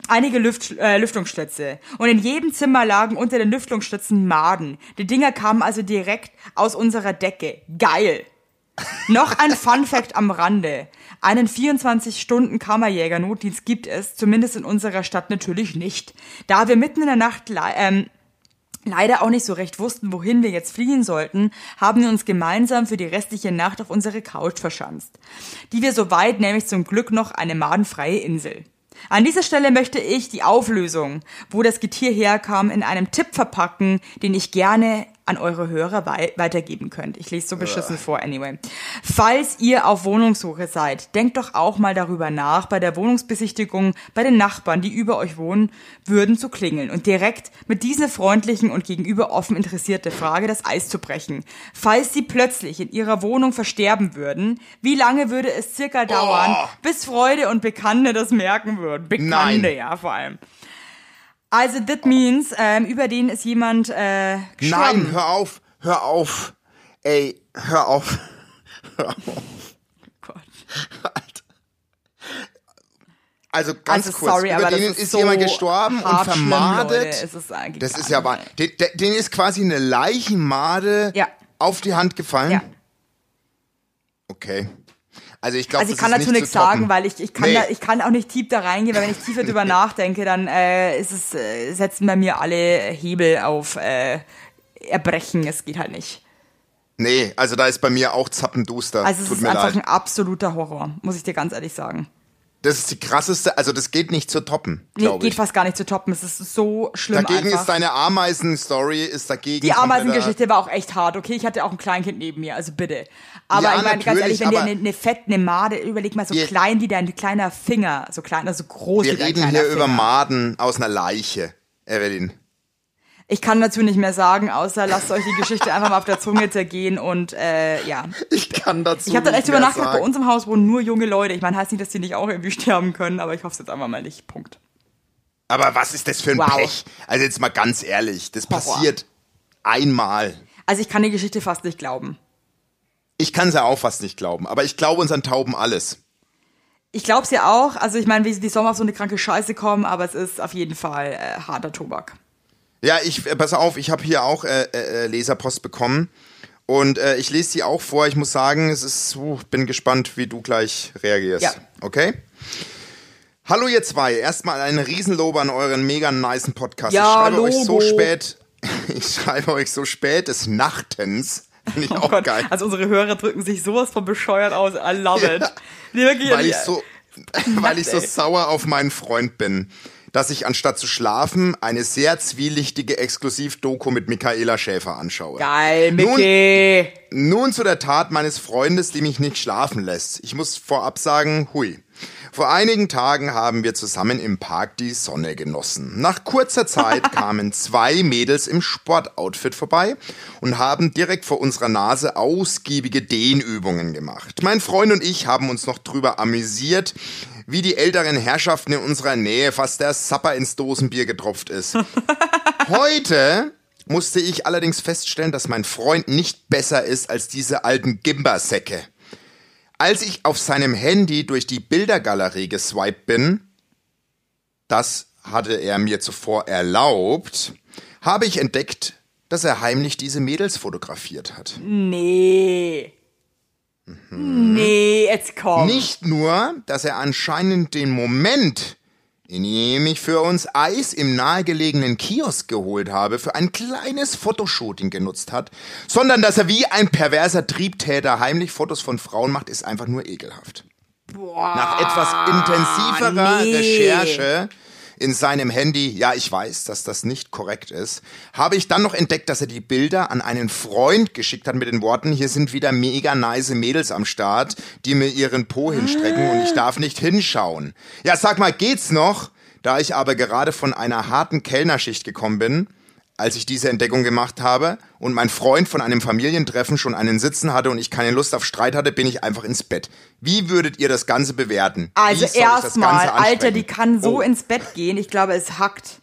[SPEAKER 3] einige Lüft, äh, Lüftungsschlitze. Und in jedem Zimmer lagen unter den Lüftungsschlitzen Maden. Die Dinger kamen also direkt aus unserer Decke. Geil! Noch ein Fun Fact am Rande. Einen 24-Stunden-Kammerjäger-Notdienst gibt es, zumindest in unserer Stadt natürlich nicht. Da wir mitten in der Nacht ähm, leider auch nicht so recht wussten, wohin wir jetzt fliehen sollten, haben wir uns gemeinsam für die restliche Nacht auf unsere Couch verschanzt. Die wir soweit nämlich zum Glück noch eine madenfreie Insel. An dieser Stelle möchte ich die Auflösung, wo das Getier herkam, in einem Tipp verpacken, den ich gerne an eure Hörer wei weitergeben könnt. Ich lese so beschissen vor, anyway. Falls ihr auf Wohnungssuche seid, denkt doch auch mal darüber nach, bei der Wohnungsbesichtigung bei den Nachbarn, die über euch wohnen, würden zu klingeln und direkt mit dieser freundlichen und gegenüber offen interessierte Frage das Eis zu brechen. Falls sie plötzlich in ihrer Wohnung versterben würden, wie lange würde es circa dauern, bis Freude und Bekannte das merken würden? Bekannte,
[SPEAKER 2] Nein.
[SPEAKER 3] ja, vor allem. Also, that means, ähm, über den ist jemand äh, gestorben.
[SPEAKER 2] Nein, hör auf, hör auf. Ey, hör auf. Hör auf. (laughs)
[SPEAKER 3] Gott.
[SPEAKER 2] Alter. Also ganz
[SPEAKER 3] Also,
[SPEAKER 2] kurz,
[SPEAKER 3] sorry,
[SPEAKER 2] über
[SPEAKER 3] aber das
[SPEAKER 2] den
[SPEAKER 3] ist
[SPEAKER 2] ist,
[SPEAKER 3] so
[SPEAKER 2] jemand gestorben und
[SPEAKER 3] schlimm,
[SPEAKER 2] vermadet.
[SPEAKER 3] Es ist
[SPEAKER 2] das ist ja wahr. Den, den- den ist quasi eine Leichenmade
[SPEAKER 3] Ja.
[SPEAKER 2] auf die Hand gefallen.
[SPEAKER 3] Ja.
[SPEAKER 2] Okay. Also ich glaube,
[SPEAKER 3] Also ich kann dazu nichts sagen, weil ich, ich kann
[SPEAKER 2] Nee.
[SPEAKER 3] da, ich kann auch nicht tief da reingehen, weil wenn ich tiefer drüber (laughs) nachdenke, dann äh, ist es, äh, setzen bei mir alle Hebel auf äh, Erbrechen. Es geht halt nicht.
[SPEAKER 2] Nee, also da ist bei mir auch zappenduster.
[SPEAKER 3] Also es
[SPEAKER 2] Tut
[SPEAKER 3] ist einfach
[SPEAKER 2] leid.
[SPEAKER 3] ein absoluter Horror, muss ich dir ganz ehrlich sagen.
[SPEAKER 2] Das ist die krasseste, also das geht nicht zu toppen,
[SPEAKER 3] Nee, geht
[SPEAKER 2] ich.
[SPEAKER 3] fast gar nicht zu toppen. Es ist so schlimm
[SPEAKER 2] Dagegen
[SPEAKER 3] einfach.
[SPEAKER 2] ist deine Ameisen-Story, ist dagegen
[SPEAKER 3] die Ameisengeschichte war auch echt hart, okay? Ich hatte auch ein Kleinkind neben mir, also bitte. Aber
[SPEAKER 2] Ja,
[SPEAKER 3] ich meine, ganz ehrlich, wenn dir eine, eine fette eine Made, überleg mal so
[SPEAKER 2] Wir-
[SPEAKER 3] klein wie dein kleiner Finger, so klein, also groß
[SPEAKER 2] Wir
[SPEAKER 3] wie dein
[SPEAKER 2] reden
[SPEAKER 3] kleiner
[SPEAKER 2] hier
[SPEAKER 3] Finger.
[SPEAKER 2] über Maden aus einer Leiche, Evelyn.
[SPEAKER 3] Ich kann dazu nicht mehr sagen, außer lasst euch die Geschichte einfach mal auf der Zunge zergehen und äh, ja.
[SPEAKER 2] Ich kann dazu
[SPEAKER 3] Ich habe dann echt drüber nachgedacht, bei uns im Haus wohnen nur junge Leute. Ich meine, heißt nicht, dass die nicht auch irgendwie sterben können, aber ich hoffe es jetzt einfach mal nicht. Punkt.
[SPEAKER 2] Aber was ist das für ein
[SPEAKER 3] Wow.
[SPEAKER 2] Pech? Also jetzt mal ganz ehrlich, das
[SPEAKER 3] Horror.
[SPEAKER 2] passiert einmal.
[SPEAKER 3] Also ich kann die Geschichte fast nicht glauben.
[SPEAKER 2] Ich kann es ja auch fast nicht glauben, aber ich glaube unseren Tauben alles.
[SPEAKER 3] Ich glaube es ja auch. Also ich meine, wie, wie soll man auf so eine kranke Scheiße kommen, aber es ist auf jeden Fall äh, harter Tobak.
[SPEAKER 2] Ja, ich, äh, pass auf, ich habe hier auch äh, äh, Leserpost bekommen und äh, ich lese die auch vor. Ich muss sagen, es ist, uh, bin gespannt, wie du gleich reagierst.
[SPEAKER 3] Ja.
[SPEAKER 2] Okay? Hallo ihr zwei, erstmal ein Riesenlob an euren mega nicen Podcast.
[SPEAKER 3] Ja,
[SPEAKER 2] ich schreibe euch so spät, (laughs) ich schreibe euch so spät des Nachtens. Finde ich
[SPEAKER 3] Oh
[SPEAKER 2] auch
[SPEAKER 3] Gott.
[SPEAKER 2] geil.
[SPEAKER 3] Also unsere Hörer drücken sich sowas von bescheuert aus. I love it. Wirklich,
[SPEAKER 2] weil ich so, (laughs) weil ich so
[SPEAKER 3] ey.
[SPEAKER 2] sauer auf meinen Freund bin, dass ich anstatt zu schlafen eine sehr zwielichtige Exklusiv-Doku mit Michaela Schäfer anschaue.
[SPEAKER 3] Geil,
[SPEAKER 2] Nun-
[SPEAKER 3] Mickey.
[SPEAKER 2] Nun zu der Tat meines Freundes, die mich nicht schlafen lässt. Ich muss vorab sagen, hui. Vor einigen Tagen haben wir zusammen im Park die Sonne genossen. Nach kurzer Zeit (laughs) kamen zwei Mädels im Sportoutfit vorbei und haben direkt vor unserer Nase ausgiebige Dehnübungen gemacht. Mein Freund und ich haben uns noch drüber amüsiert, wie die älteren Herrschaften in unserer Nähe fast der Sapper ins Dosenbier getropft ist. (laughs) Heute musste ich allerdings feststellen, dass mein Freund nicht besser ist als diese alten Gimbersäcke. Als ich auf seinem Handy durch die Bildergalerie geswiped bin, das hatte er mir zuvor erlaubt, habe ich entdeckt, dass er heimlich diese Mädels fotografiert hat.
[SPEAKER 3] Nee. Nee, jetzt komm.
[SPEAKER 2] Nicht nur, dass er anscheinend den Moment, in dem ich für uns Eis im nahegelegenen Kiosk geholt habe, für ein kleines Fotoshooting genutzt hat, sondern dass er wie ein perverser Triebtäter heimlich Fotos von Frauen macht, ist einfach nur ekelhaft. Nach etwas intensiverer
[SPEAKER 3] nee.
[SPEAKER 2] Recherche in seinem Handy, ja, ich weiß, dass das nicht korrekt ist, habe ich dann noch entdeckt, dass er die Bilder an einen Freund geschickt hat mit den Worten, hier sind wieder mega nice Mädels am Start, die mir ihren Po hinstrecken und ich darf nicht hinschauen. Ja, sag mal, geht's noch? Da ich aber gerade von einer harten Kellnerschicht gekommen bin, als ich diese Entdeckung gemacht habe und mein Freund von einem Familientreffen schon einen Sitzen hatte und ich keine Lust auf Streit hatte, bin ich einfach ins Bett. Wie würdet ihr das Ganze bewerten?
[SPEAKER 3] Also
[SPEAKER 2] ich
[SPEAKER 3] erstmal, Alter, die kann so
[SPEAKER 2] Oh,
[SPEAKER 3] ins Bett gehen. Ich glaube, es hackt.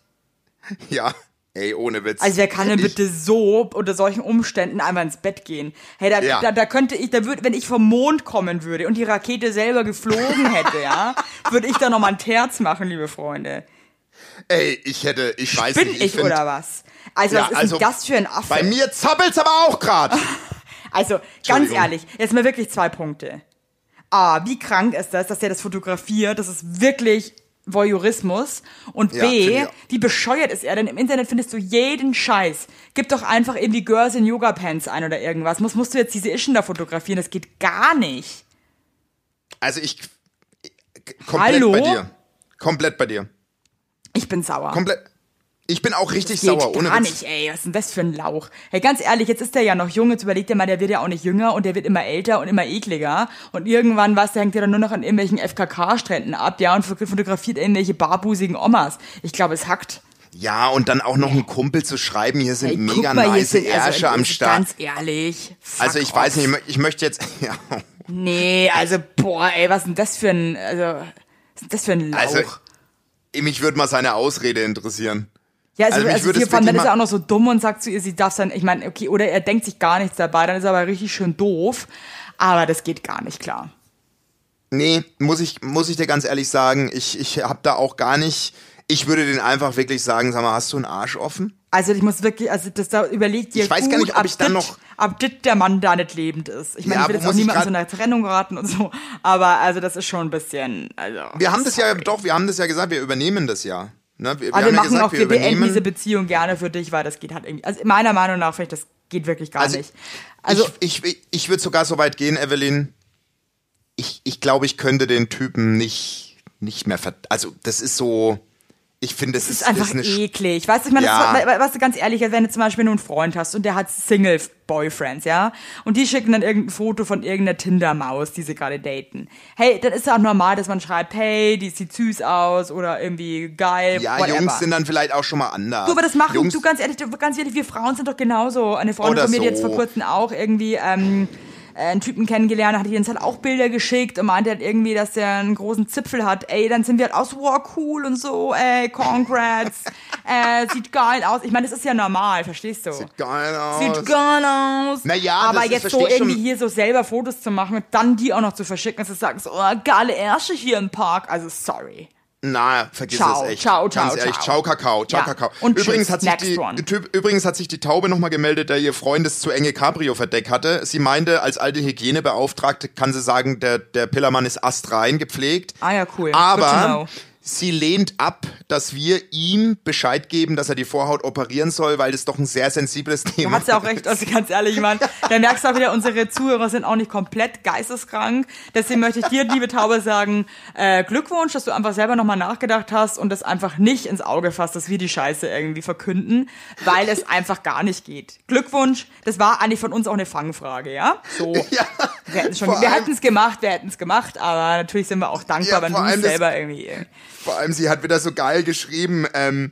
[SPEAKER 3] (laughs)
[SPEAKER 2] Ja, ey, ohne Witz.
[SPEAKER 3] Also wer kann denn
[SPEAKER 2] Ich-
[SPEAKER 3] bitte so unter solchen Umständen einfach ins Bett gehen? Hey, da,
[SPEAKER 2] Ja.
[SPEAKER 3] da, da könnte ich, da würde, wenn ich vom Mond kommen würde und die Rakete selber geflogen hätte, ja, (laughs) würde ich da noch mal ein Terz machen, liebe Freunde.
[SPEAKER 2] Ey, ich hätte, ich weiß
[SPEAKER 3] Bin
[SPEAKER 2] nicht.
[SPEAKER 3] ich,
[SPEAKER 2] find-
[SPEAKER 3] oder was? Also
[SPEAKER 2] Ja,
[SPEAKER 3] was ist
[SPEAKER 2] also,
[SPEAKER 3] denn das für ein Affe?
[SPEAKER 2] Bei mir zappelt's aber auch gerade. (laughs)
[SPEAKER 3] Also, ganz ehrlich, jetzt mal wirklich zwei Punkte. A, wie krank ist das, dass der das fotografiert? Das ist wirklich Voyeurismus. Und
[SPEAKER 2] Ja,
[SPEAKER 3] B,
[SPEAKER 2] auch.
[SPEAKER 3] wie bescheuert ist er? Denn im Internet findest du jeden Scheiß. Gib doch einfach irgendwie Girls in Yoga Pants ein oder irgendwas. Muss, musst du jetzt diese Ischen da fotografieren? Das geht gar nicht.
[SPEAKER 2] Also ich komplett
[SPEAKER 3] Hallo?
[SPEAKER 2] bei dir. Komplett bei dir.
[SPEAKER 3] Ich bin sauer.
[SPEAKER 2] Komplett. Ich bin auch richtig
[SPEAKER 3] Geht
[SPEAKER 2] sauer, ohne
[SPEAKER 3] gar
[SPEAKER 2] Witz.
[SPEAKER 3] nicht, ey. Was ist denn das für ein Lauch? Hey, ganz ehrlich, jetzt ist der ja noch jung. Jetzt überlegt er mal, der wird ja auch nicht jünger und der wird immer älter und immer ekliger. Und irgendwann, was, der hängt ja dann nur noch an irgendwelchen FKK-Stränden ab, ja, und fotografiert irgendwelche barbusigen Omas. Ich glaube, es hackt.
[SPEAKER 2] Ja, und dann auch noch ein Kumpel zu schreiben, hier sind
[SPEAKER 3] Ey,
[SPEAKER 2] mega
[SPEAKER 3] mal,
[SPEAKER 2] nice
[SPEAKER 3] sind
[SPEAKER 2] Ärsche
[SPEAKER 3] also,
[SPEAKER 2] am Start.
[SPEAKER 3] Ganz ehrlich.
[SPEAKER 2] Also ich
[SPEAKER 3] off.
[SPEAKER 2] weiß nicht, ich mö- ich möchte jetzt, (laughs) ja,
[SPEAKER 3] Nee, also, boah, ey, was ist denn das für ein, also, was ist denn das für ein Lauch?
[SPEAKER 2] also mich würde mal seine Ausrede interessieren.
[SPEAKER 3] Ja, also,
[SPEAKER 2] Also
[SPEAKER 3] also,
[SPEAKER 2] würde
[SPEAKER 3] hier vor allem, dann ist er auch noch so dumm und sagt zu ihr, sie darf dann, ich meine, okay, oder er denkt sich gar nichts dabei, dann ist er aber richtig schön doof. Aber das geht gar nicht klar.
[SPEAKER 2] Nee, muss ich, muss ich dir ganz ehrlich sagen, ich, ich hab da auch gar nicht, ich würde den einfach wirklich sagen, sag mal, hast du einen Arsch offen?
[SPEAKER 3] Also ich muss wirklich, also das da überlegt dir
[SPEAKER 2] Ich weiß
[SPEAKER 3] gut,
[SPEAKER 2] gar nicht, ob ich dann noch-
[SPEAKER 3] ab dit der Mann da nicht lebend ist. Ich meine,
[SPEAKER 2] Ja,
[SPEAKER 3] ich will jetzt auch niemandem zu einer Trennung raten und so, aber also das ist schon ein bisschen, also.
[SPEAKER 2] Wir haben das ja, doch, wir haben das ja gesagt, wir übernehmen das ja. Ne? Wir,
[SPEAKER 3] aber wir
[SPEAKER 2] haben ja
[SPEAKER 3] machen
[SPEAKER 2] gesagt,
[SPEAKER 3] auch, wir, beenden diese Beziehung gerne für dich, weil das geht halt irgendwie, also meiner Meinung nach finde ich, das geht wirklich gar
[SPEAKER 2] Also,
[SPEAKER 3] nicht. Also,
[SPEAKER 2] ich, ich, ich würde sogar so weit gehen, Evelyn. Ich, ich glaube, ich könnte den Typen nicht, nicht mehr ver... Also, das ist so... Ich finde, Das ist,
[SPEAKER 3] ist einfach
[SPEAKER 2] ist
[SPEAKER 3] eklig. Weißt du, ich meine,
[SPEAKER 2] Ja.
[SPEAKER 3] ist, we- weißt du, ganz ehrlich, wenn du zum Beispiel nur einen Freund hast und der hat Single-Boyfriends, ja, und die schicken dann irgendein Foto von irgendeiner Tinder-Maus, die sie gerade daten. Hey, dann ist ja auch normal, dass man schreibt, hey, die sieht süß aus oder irgendwie geil,
[SPEAKER 2] Ja,
[SPEAKER 3] whatever.
[SPEAKER 2] Jungs sind dann vielleicht auch schon mal anders.
[SPEAKER 3] Du, aber das machen,
[SPEAKER 2] Jungs,
[SPEAKER 3] du ganz ehrlich, du, ganz ehrlich, wir Frauen sind doch genauso. Eine Freundin von mir, die
[SPEAKER 2] so.
[SPEAKER 3] jetzt vor kurzem auch irgendwie ähm, äh, einen Typen kennengelernt, hat uns halt auch Bilder geschickt und meinte halt irgendwie, dass der einen großen Zipfel hat. Ey, dann sind wir halt auch so, wow, cool und so, ey, congrats, (laughs) äh, sieht geil aus. Ich meine, das ist ja normal, verstehst du?
[SPEAKER 2] Sieht geil aus.
[SPEAKER 3] Sieht geil aus.
[SPEAKER 2] Naja,
[SPEAKER 3] aber
[SPEAKER 2] das ist-
[SPEAKER 3] jetzt so
[SPEAKER 2] versteh ich
[SPEAKER 3] irgendwie hier so selber Fotos zu machen und dann die auch noch zu verschicken zu sagen, so, oh, geile Ärsche hier im Park. Also, sorry.
[SPEAKER 2] Na, vergiss
[SPEAKER 3] Ciao,
[SPEAKER 2] es echt.
[SPEAKER 3] ciao, ciao,
[SPEAKER 2] Ganz ehrlich,
[SPEAKER 3] ciao.
[SPEAKER 2] ciao Kakao, ciao
[SPEAKER 3] Ja.
[SPEAKER 2] Kakao.
[SPEAKER 3] Und
[SPEAKER 2] übrigens
[SPEAKER 3] tschüss,
[SPEAKER 2] hat sich die
[SPEAKER 3] one.
[SPEAKER 2] Übrigens hat sich die Taube nochmal gemeldet, der ihr Freund das zu enge Cabrio verdeckt hatte. Sie meinte, als alte Hygienebeauftragte kann sie sagen, der der Pillermann ist astrein gepflegt.
[SPEAKER 3] Ah ja, cool.
[SPEAKER 2] Aber. Sie lehnt ab, dass wir ihm Bescheid geben, dass er die Vorhaut operieren soll, weil das doch ein sehr sensibles
[SPEAKER 3] Du
[SPEAKER 2] Thema
[SPEAKER 3] hast ja auch recht, also ganz ehrlich, Mann. (laughs) Da merkst du auch wieder, unsere Zuhörer sind auch nicht komplett geisteskrank. Deswegen möchte ich dir, liebe Taube, sagen, äh, Glückwunsch, dass du einfach selber nochmal nachgedacht hast und das einfach nicht ins Auge fasst, dass wir die Scheiße irgendwie verkünden, weil es einfach gar nicht geht. Glückwunsch, das war eigentlich von uns auch eine Fangfrage, ja? So.
[SPEAKER 2] Ja,
[SPEAKER 3] Wir hätten es gemacht, wir hätten es gemacht, aber natürlich sind wir auch dankbar,
[SPEAKER 2] Ja,
[SPEAKER 3] wenn du es selber irgendwie.
[SPEAKER 2] Vor allem, sie hat wieder so geil geschrieben, ähm,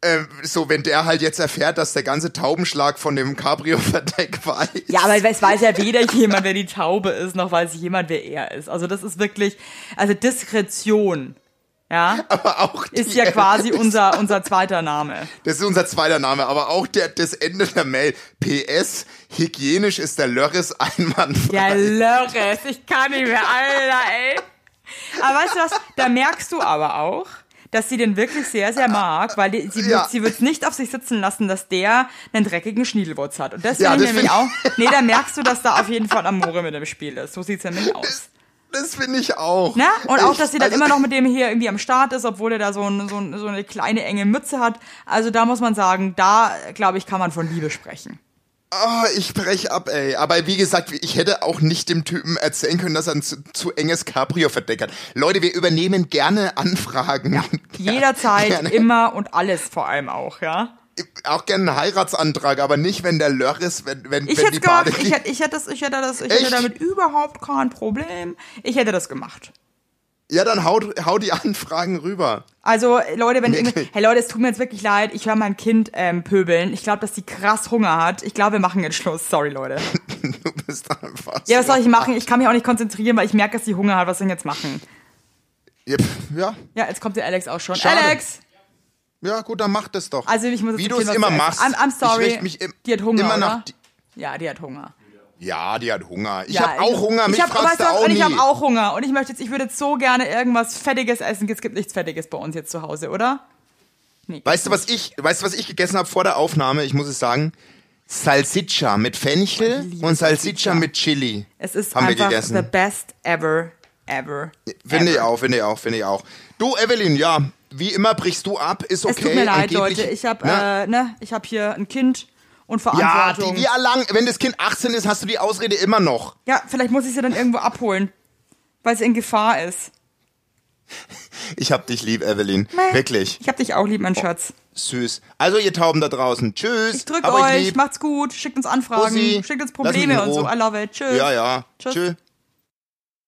[SPEAKER 2] ähm, so wenn der halt jetzt erfährt, dass der ganze Taubenschlag von dem Cabrio-Verdeck (laughs) war.
[SPEAKER 3] Ja, aber es weiß ja weder jemand, wer die Taube ist, noch weiß jemand, wer er ist. Also das ist wirklich, also Diskretion, ja,
[SPEAKER 2] aber auch
[SPEAKER 3] ist ja quasi unser, unser zweiter Name.
[SPEAKER 2] Das ist unser zweiter Name, aber auch der, das Ende der Mail. PS, hygienisch ist der Lörres einwandfrei.
[SPEAKER 3] Der Lörres, ich kann nicht mehr, Alter, ey. Aber weißt du was, da merkst du aber auch, dass sie den wirklich sehr, sehr mag, weil die, sie wird
[SPEAKER 2] Ja.
[SPEAKER 3] sie wird's nicht auf sich sitzen lassen, dass der einen dreckigen Schniedelwurz hat. Und deswegen
[SPEAKER 2] Ja, das
[SPEAKER 3] nämlich auch, nee, da merkst du, dass da auf jeden Fall Amore mit dem Spiel ist. So sieht's nämlich aus.
[SPEAKER 2] Das finde ich auch.
[SPEAKER 3] Ne? Und auch, dass sie dann
[SPEAKER 2] also-
[SPEAKER 3] immer noch mit dem hier irgendwie am Start ist, obwohl er da so, ein, so, ein, so eine kleine enge Mütze hat. Also da muss man sagen, da glaube ich, kann man von Liebe sprechen.
[SPEAKER 2] Oh, ich brech ab, ey. Aber wie gesagt, ich hätte auch nicht dem Typen erzählen können, dass er ein zu, zu enges Cabrio-Verdeck hat. Leute, wir übernehmen gerne Anfragen. (laughs)
[SPEAKER 3] Jederzeit,
[SPEAKER 2] Gerne.
[SPEAKER 3] immer und alles vor allem auch, ja.
[SPEAKER 2] Auch gerne einen Heiratsantrag, aber nicht, wenn der Lörres, wenn, wenn,
[SPEAKER 3] Ich
[SPEAKER 2] wenn
[SPEAKER 3] hätte
[SPEAKER 2] die
[SPEAKER 3] gemacht,
[SPEAKER 2] Bade
[SPEAKER 3] ich hätte, ich hätte das, ich hätte das, ich hätte
[SPEAKER 2] Echt?
[SPEAKER 3] damit überhaupt kein Problem. Ich hätte das gemacht.
[SPEAKER 2] Ja, dann hau, hau die (laughs) Anfragen rüber.
[SPEAKER 3] Also, Leute, wenn irgendwie, hey Leute, es tut mir jetzt wirklich leid, ich höre mein Kind ähm, pöbeln. Ich glaube, dass die krass Hunger hat. Ich glaube, wir machen jetzt Schluss. Sorry, Leute. (laughs)
[SPEAKER 2] Du bist einfach
[SPEAKER 3] Ja, was
[SPEAKER 2] so-
[SPEAKER 3] soll ich machen? Ich kann mich auch nicht konzentrieren, weil ich merke, dass die Hunger hat. Was soll ich jetzt machen?
[SPEAKER 2] Ja, pf, ja,
[SPEAKER 3] Ja, jetzt kommt der Alex auch schon.
[SPEAKER 2] Schade.
[SPEAKER 3] Alex!
[SPEAKER 2] ja, gut, dann mach das doch.
[SPEAKER 3] Also, ich muss
[SPEAKER 2] Wie du es immer machst.
[SPEAKER 3] I'm, I'm sorry.
[SPEAKER 2] Ich richte mich im,
[SPEAKER 3] die hat Hunger,
[SPEAKER 2] immer
[SPEAKER 3] oder?
[SPEAKER 2] nach.
[SPEAKER 3] ja, die hat Hunger.
[SPEAKER 2] Ja, die hat Hunger. Ich
[SPEAKER 3] ja,
[SPEAKER 2] hab auch Hunger. Mich
[SPEAKER 3] ich hab,
[SPEAKER 2] fragst du auch
[SPEAKER 3] und
[SPEAKER 2] nie.
[SPEAKER 3] ich habe auch Hunger. Und ich möchte jetzt, ich würde jetzt so gerne irgendwas Fettiges essen. Es gibt nichts Fettiges bei uns jetzt zu Hause, oder? Nee.
[SPEAKER 2] Weißt du, was ich, weißt du, was ich gegessen habe vor der Aufnahme? Ich muss es sagen. Salsiccia mit Fenchel
[SPEAKER 3] liebe
[SPEAKER 2] und Salsiccia mit Chili.
[SPEAKER 3] Es ist
[SPEAKER 2] haben wir
[SPEAKER 3] einfach
[SPEAKER 2] gegessen.
[SPEAKER 3] the best ever, ever.
[SPEAKER 2] Finde ich auch, finde ich auch, finde ich auch. Du, Evelyn, ja, wie immer brichst du ab, ist okay.
[SPEAKER 3] Es tut mir leid,
[SPEAKER 2] angeblich-
[SPEAKER 3] Leute. Ich habe
[SPEAKER 2] Ne?
[SPEAKER 3] äh, ne, ich habe hier ein Kind und
[SPEAKER 2] Ja,
[SPEAKER 3] Verantwortung.
[SPEAKER 2] die, wie lang, wenn das Kind 18 ist, hast du die Ausrede immer noch.
[SPEAKER 3] Ja, vielleicht muss ich sie dann irgendwo abholen, weil sie in Gefahr ist.
[SPEAKER 2] Ich hab dich lieb, Evelyn.
[SPEAKER 3] Meh.
[SPEAKER 2] Wirklich.
[SPEAKER 3] Ich hab dich auch lieb, mein Schatz.
[SPEAKER 2] Süß. Also, ihr Tauben da draußen. Tschüss.
[SPEAKER 3] Ich drück
[SPEAKER 2] Hab euch lieb.
[SPEAKER 3] macht's gut, schickt uns Anfragen,
[SPEAKER 2] Bussi.
[SPEAKER 3] schickt uns Probleme und so. I love it. Tschüss.
[SPEAKER 2] Ja, ja.
[SPEAKER 3] Tschüss.
[SPEAKER 2] Tschüss.